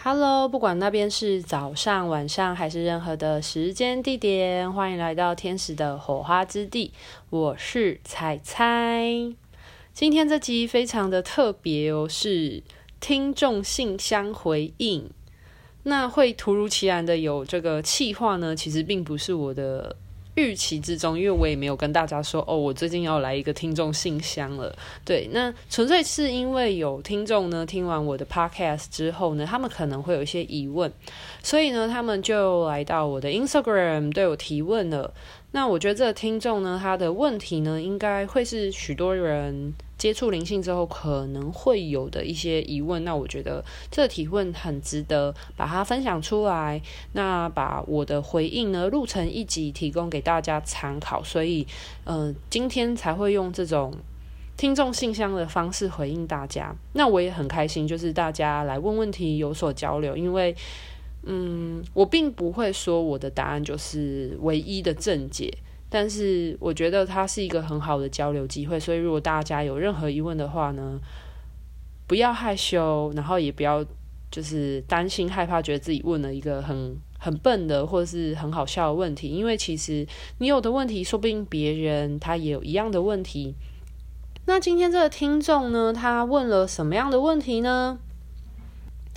Hello，不管那边是早上、晚上还是任何的时间地点，欢迎来到天使的火花之地。我是彩彩。今天这集非常的特别哦，是听众信箱回应。那会突如其来的有这个气话呢，其实并不是我的。预期之中，因为我也没有跟大家说哦，我最近要来一个听众信箱了。对，那纯粹是因为有听众呢，听完我的 podcast 之后呢，他们可能会有一些疑问，所以呢，他们就来到我的 Instagram 对我提问了。那我觉得这个听众呢，他的问题呢，应该会是许多人接触灵性之后可能会有的一些疑问。那我觉得这个提问很值得把它分享出来，那把我的回应呢录成一集，提供给大家参考。所以，呃，今天才会用这种听众信箱的方式回应大家。那我也很开心，就是大家来问问题，有所交流，因为。嗯，我并不会说我的答案就是唯一的正解，但是我觉得它是一个很好的交流机会。所以，如果大家有任何疑问的话呢，不要害羞，然后也不要就是担心害怕，觉得自己问了一个很很笨的或者是很好笑的问题，因为其实你有的问题，说不定别人他也有一样的问题。那今天这个听众呢，他问了什么样的问题呢？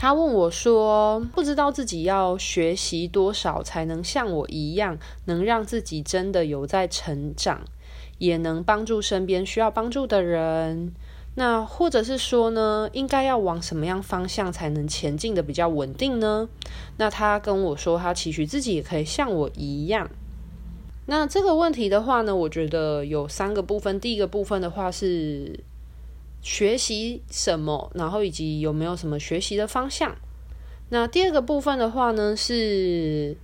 他问我说：“不知道自己要学习多少才能像我一样，能让自己真的有在成长，也能帮助身边需要帮助的人。那或者是说呢，应该要往什么样方向才能前进的比较稳定呢？”那他跟我说，他期许自己也可以像我一样。那这个问题的话呢，我觉得有三个部分。第一个部分的话是。学习什么，然后以及有没有什么学习的方向？那第二个部分的话呢，是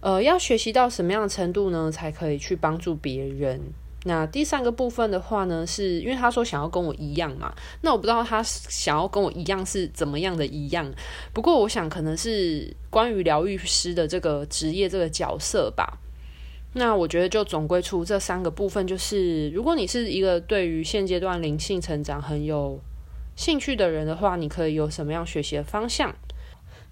呃，要学习到什么样的程度呢，才可以去帮助别人？那第三个部分的话呢，是因为他说想要跟我一样嘛，那我不知道他想要跟我一样是怎么样的一样。不过我想可能是关于疗愈师的这个职业这个角色吧。那我觉得就总归出这三个部分，就是如果你是一个对于现阶段灵性成长很有兴趣的人的话，你可以有什么样学习的方向？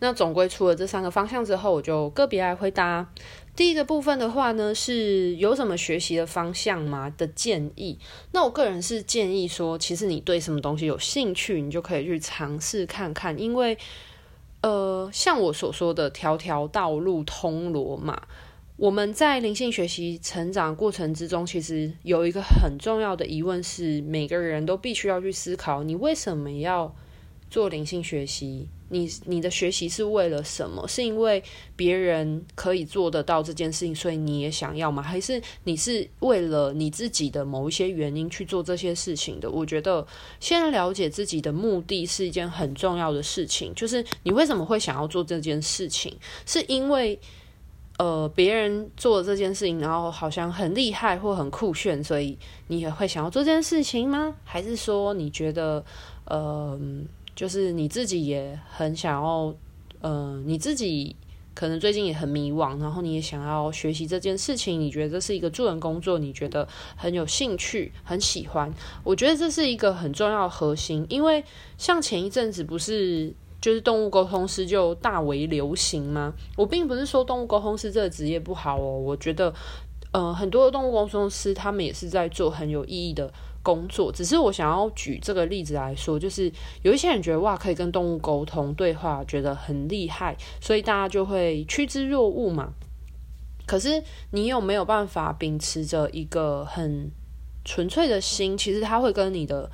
那总归出了这三个方向之后，我就个别来回答。第一个部分的话呢，是有什么学习的方向吗的建议？那我个人是建议说，其实你对什么东西有兴趣，你就可以去尝试看看，因为呃，像我所说的，条条道路通罗马。我们在灵性学习成长过程之中，其实有一个很重要的疑问是，每个人都必须要去思考：你为什么要做灵性学习？你你的学习是为了什么？是因为别人可以做得到这件事情，所以你也想要吗？还是你是为了你自己的某一些原因去做这些事情的？我觉得先了解自己的目的是一件很重要的事情，就是你为什么会想要做这件事情？是因为。呃，别人做这件事情，然后好像很厉害或很酷炫，所以你也会想要做这件事情吗？还是说你觉得，呃，就是你自己也很想要，呃，你自己可能最近也很迷惘，然后你也想要学习这件事情，你觉得这是一个助人工作，你觉得很有兴趣、很喜欢？我觉得这是一个很重要的核心，因为像前一阵子不是。就是动物沟通师就大为流行吗？我并不是说动物沟通师这个职业不好哦，我觉得，呃，很多的动物沟通师他们也是在做很有意义的工作。只是我想要举这个例子来说，就是有一些人觉得哇，可以跟动物沟通对话，觉得很厉害，所以大家就会趋之若鹜嘛。可是你有没有办法秉持着一个很纯粹的心？其实他会跟你的。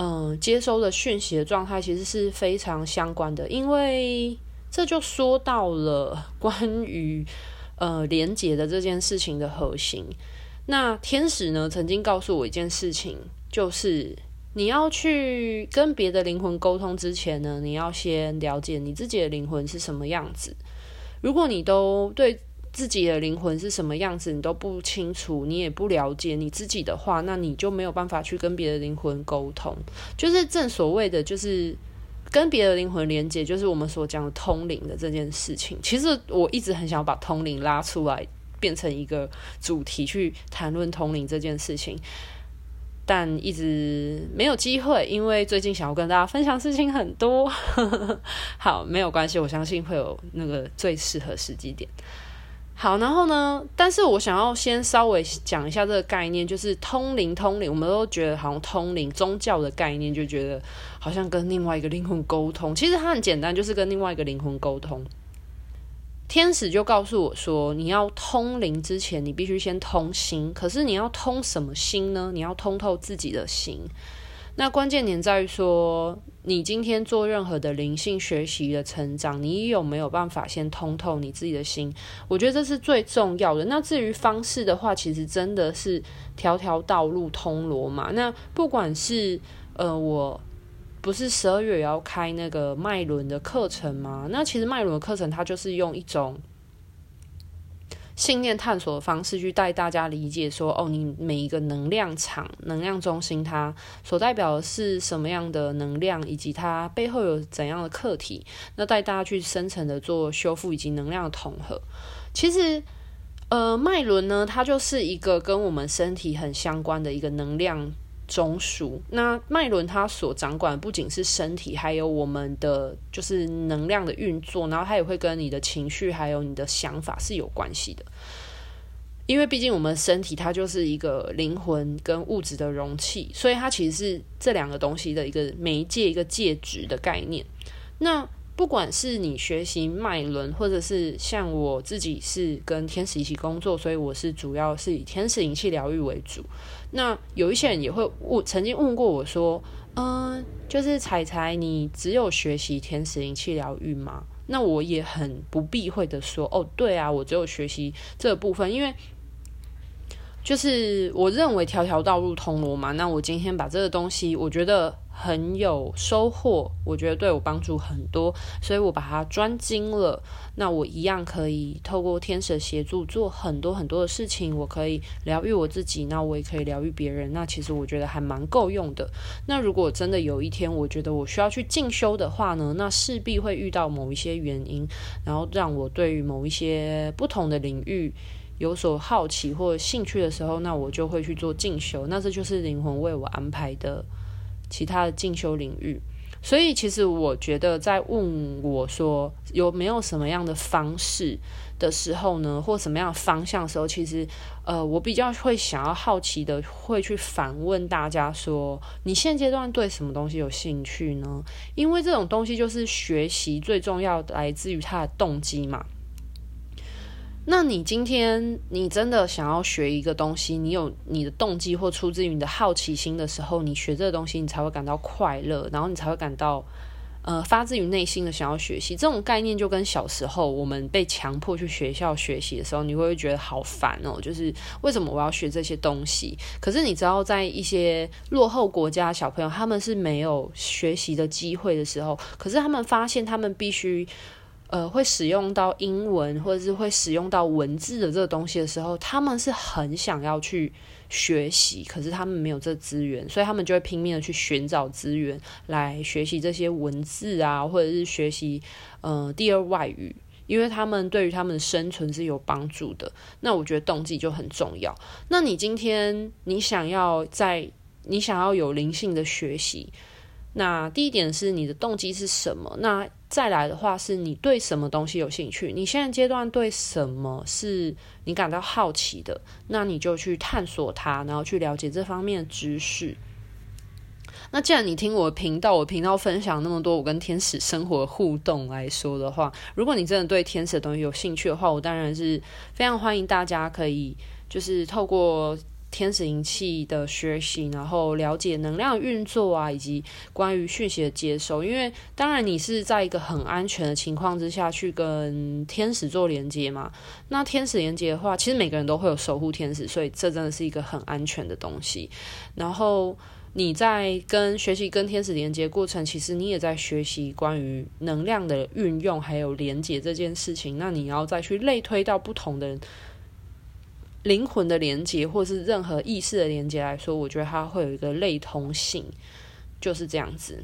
嗯，接收的讯息的状态其实是非常相关的，因为这就说到了 关于呃连接的这件事情的核心。那天使呢，曾经告诉我一件事情，就是你要去跟别的灵魂沟通之前呢，你要先了解你自己的灵魂是什么样子。如果你都对。自己的灵魂是什么样子，你都不清楚，你也不了解你自己的话，那你就没有办法去跟别的灵魂沟通。就是正所谓的，就是跟别的灵魂连接，就是我们所讲的通灵的这件事情。其实我一直很想把通灵拉出来，变成一个主题去谈论通灵这件事情。但一直没有机会，因为最近想要跟大家分享事情很多。好，没有关系，我相信会有那个最适合时机点。好，然后呢，但是我想要先稍微讲一下这个概念，就是通灵。通灵，我们都觉得好像通灵宗教的概念，就觉得好像跟另外一个灵魂沟通。其实它很简单，就是跟另外一个灵魂沟通。天使就告诉我说，你要通灵之前，你必须先通心。可是你要通什么心呢？你要通透自己的心。那关键点在于说，你今天做任何的灵性学习的成长，你有没有办法先通透你自己的心？我觉得这是最重要的。那至于方式的话，其实真的是条条道路通罗马。那不管是呃我。不是十二月也要开那个脉轮的课程吗？那其实脉轮的课程，它就是用一种信念探索的方式去带大家理解说，哦，你每一个能量场、能量中心，它所代表的是什么样的能量，以及它背后有怎样的课题。那带大家去深层的做修复以及能量的统合。其实，呃，脉轮呢，它就是一个跟我们身体很相关的一个能量。中枢，那脉轮它所掌管不仅是身体，还有我们的就是能量的运作，然后它也会跟你的情绪还有你的想法是有关系的。因为毕竟我们身体它就是一个灵魂跟物质的容器，所以它其实是这两个东西的一个媒介、一个介质的概念。那不管是你学习脉轮，或者是像我自己是跟天使一起工作，所以我是主要是以天使灵气疗愈为主。那有一些人也会问，曾经问过我说：“嗯、就是彩彩，你只有学习天使灵气疗愈吗？”那我也很不避讳的说：“哦，对啊，我只有学习这部分，因为。”就是我认为条条道路通罗马，那我今天把这个东西，我觉得很有收获，我觉得对我帮助很多，所以我把它专精了。那我一样可以透过天使协助做很多很多的事情，我可以疗愈我自己，那我也可以疗愈别人。那其实我觉得还蛮够用的。那如果真的有一天我觉得我需要去进修的话呢，那势必会遇到某一些原因，然后让我对于某一些不同的领域。有所好奇或兴趣的时候，那我就会去做进修。那这就是灵魂为我安排的其他的进修领域。所以，其实我觉得，在问我说有没有什么样的方式的时候呢，或什么样的方向的时候，其实呃，我比较会想要好奇的，会去反问大家说：你现阶段对什么东西有兴趣呢？因为这种东西就是学习最重要的，来自于它的动机嘛。那你今天你真的想要学一个东西，你有你的动机或出自于你的好奇心的时候，你学这个东西，你才会感到快乐，然后你才会感到呃发自于内心的想要学习。这种概念就跟小时候我们被强迫去学校学习的时候，你会觉得好烦哦，就是为什么我要学这些东西？可是你知道，在一些落后国家小朋友，他们是没有学习的机会的时候，可是他们发现他们必须。呃，会使用到英文或者是会使用到文字的这个东西的时候，他们是很想要去学习，可是他们没有这资源，所以他们就会拼命的去寻找资源来学习这些文字啊，或者是学习呃第二外语，因为他们对于他们的生存是有帮助的。那我觉得动机就很重要。那你今天你想要在你想要有灵性的学习，那第一点是你的动机是什么？那再来的话，是你对什么东西有兴趣？你现在阶段对什么是你感到好奇的？那你就去探索它，然后去了解这方面的知识。那既然你听我的频道，我频道分享那么多我跟天使生活互动来说的话，如果你真的对天使的东西有兴趣的话，我当然是非常欢迎大家可以就是透过。天使灵气的学习，然后了解能量运作啊，以及关于讯息的接收。因为当然你是在一个很安全的情况之下去跟天使做连接嘛。那天使连接的话，其实每个人都会有守护天使，所以这真的是一个很安全的东西。然后你在跟学习跟天使连接过程，其实你也在学习关于能量的运用，还有连接这件事情。那你要再去类推到不同的人。灵魂的连接，或是任何意识的连接来说，我觉得它会有一个类同性，就是这样子。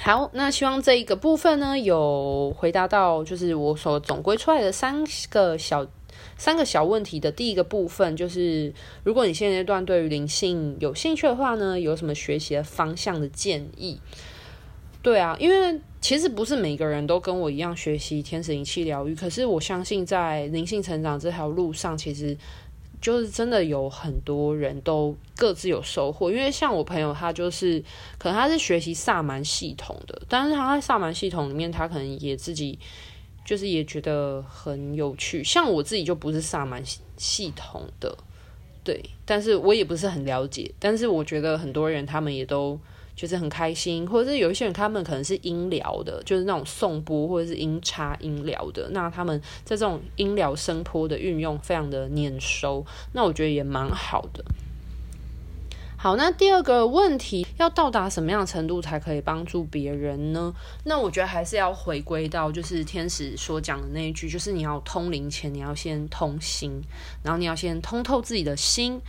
好，那希望这一个部分呢，有回答到，就是我所总归出来的三个小三个小问题的第一个部分，就是如果你现阶段对于灵性有兴趣的话呢，有什么学习的方向的建议？对啊，因为其实不是每个人都跟我一样学习天使灵气疗愈，可是我相信在灵性成长这条路上，其实就是真的有很多人都各自有收获。因为像我朋友，他就是可能他是学习萨满系统的，但是他在萨满系统里面，他可能也自己就是也觉得很有趣。像我自己就不是萨满系统的，对，但是我也不是很了解。但是我觉得很多人他们也都。就是很开心，或者是有一些人，他们可能是音疗的，就是那种颂钵或者是音叉音疗的，那他们在这种音疗声波的运用非常的念熟，那我觉得也蛮好的。好，那第二个问题，要到达什么样的程度才可以帮助别人呢？那我觉得还是要回归到就是天使所讲的那一句，就是你要通灵前，你要先通心，然后你要先通透自己的心。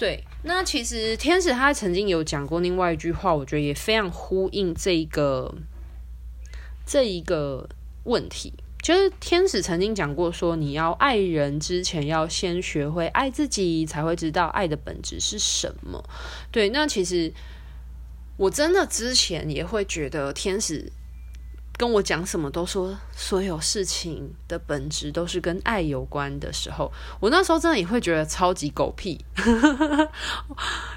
对，那其实天使他曾经有讲过另外一句话，我觉得也非常呼应这一个这一个问题，就是天使曾经讲过说，你要爱人之前，要先学会爱自己，才会知道爱的本质是什么。对，那其实我真的之前也会觉得天使。跟我讲什么都说，所有事情的本质都是跟爱有关的时候，我那时候真的也会觉得超级狗屁，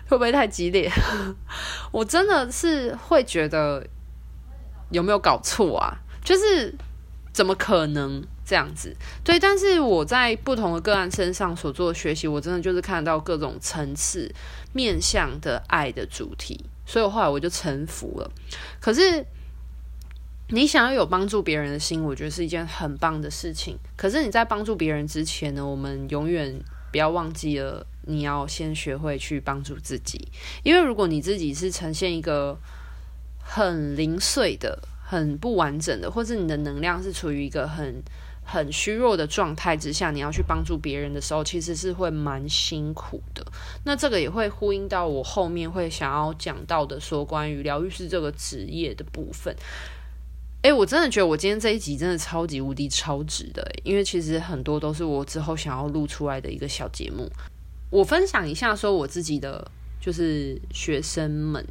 会不会太激烈？我真的是会觉得有没有搞错啊？就是怎么可能这样子？对，但是我在不同的个案身上所做的学习，我真的就是看到各种层次面向的爱的主题，所以后来我就臣服了。可是。你想要有帮助别人的心，我觉得是一件很棒的事情。可是你在帮助别人之前呢，我们永远不要忘记了，你要先学会去帮助自己。因为如果你自己是呈现一个很零碎的、很不完整的，或者你的能量是处于一个很很虚弱的状态之下，你要去帮助别人的时候，其实是会蛮辛苦的。那这个也会呼应到我后面会想要讲到的，说关于疗愈师这个职业的部分。哎，我真的觉得我今天这一集真的超级无敌超值的，因为其实很多都是我之后想要录出来的一个小节目。我分享一下，说我自己的就是学生们，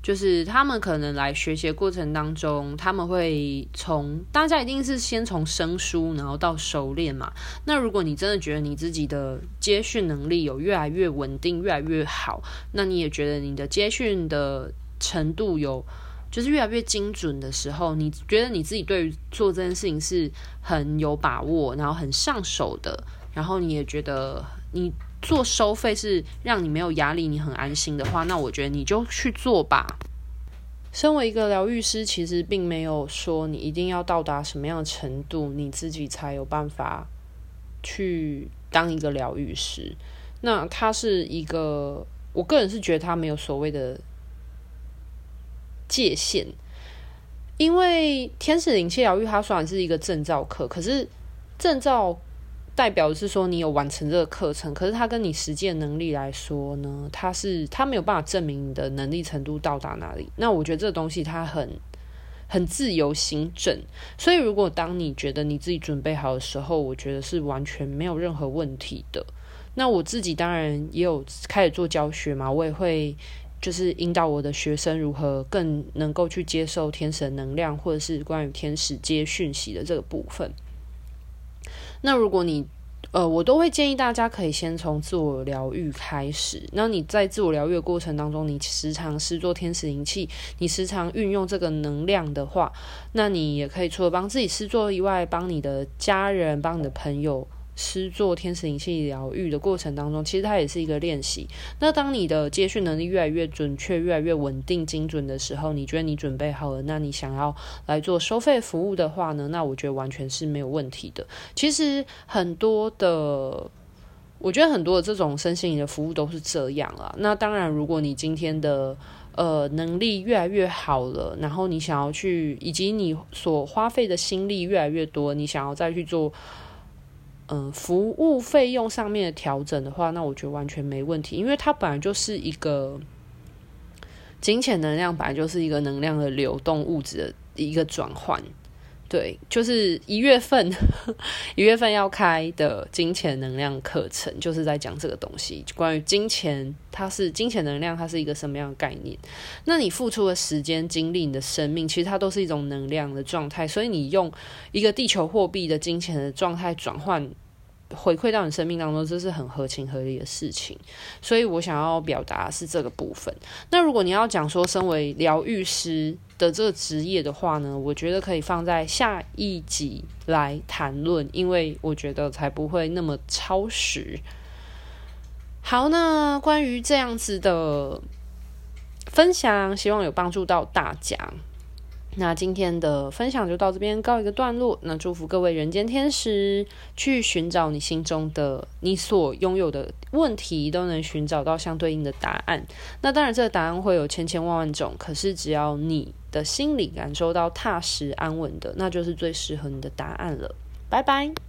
就是他们可能来学习过程当中，他们会从大家一定是先从生疏，然后到熟练嘛。那如果你真的觉得你自己的接讯能力有越来越稳定，越来越好，那你也觉得你的接讯的程度有。就是越来越精准的时候，你觉得你自己对于做这件事情是很有把握，然后很上手的，然后你也觉得你做收费是让你没有压力，你很安心的话，那我觉得你就去做吧。身为一个疗愈师，其实并没有说你一定要到达什么样的程度，你自己才有办法去当一个疗愈师。那他是一个，我个人是觉得他没有所谓的。界限，因为天使灵气疗愈它虽然是一个证照课，可是证照代表的是说你有完成这个课程，可是它跟你实践能力来说呢，它是它没有办法证明你的能力程度到达哪里。那我觉得这个东西它很很自由行政，所以如果当你觉得你自己准备好的时候，我觉得是完全没有任何问题的。那我自己当然也有开始做教学嘛，我也会。就是引导我的学生如何更能够去接受天使的能量，或者是关于天使接讯息的这个部分。那如果你呃，我都会建议大家可以先从自我疗愈开始。那你在自我疗愈的过程当中，你时常施作天使灵气，你时常运用这个能量的话，那你也可以除了帮自己施作以外，帮你的家人，帮你的朋友。施作天使灵气疗愈的过程当中，其实它也是一个练习。那当你的接讯能力越来越准确、越来越稳定、精准的时候，你觉得你准备好了，那你想要来做收费服务的话呢？那我觉得完全是没有问题的。其实很多的，我觉得很多的这种身心灵的服务都是这样啊。那当然，如果你今天的呃能力越来越好了，然后你想要去，以及你所花费的心力越来越多，你想要再去做。嗯，服务费用上面的调整的话，那我觉得完全没问题，因为它本来就是一个金钱能量，本来就是一个能量的流动物质的一个转换。对，就是一月份，一月份要开的金钱能量课程，就是在讲这个东西，关于金钱，它是金钱能量，它是一个什么样的概念？那你付出的时间、精力、你的生命，其实它都是一种能量的状态，所以你用一个地球货币的金钱的状态转换。回馈到你生命当中，这是很合情合理的事情，所以我想要表达是这个部分。那如果你要讲说身为疗愈师的这个职业的话呢，我觉得可以放在下一集来谈论，因为我觉得才不会那么超时。好，那关于这样子的分享，希望有帮助到大家。那今天的分享就到这边告一个段落。那祝福各位人间天使，去寻找你心中的你所拥有的问题，都能寻找到相对应的答案。那当然，这个答案会有千千万万种，可是只要你的心里感受到踏实安稳的，那就是最适合你的答案了。拜拜。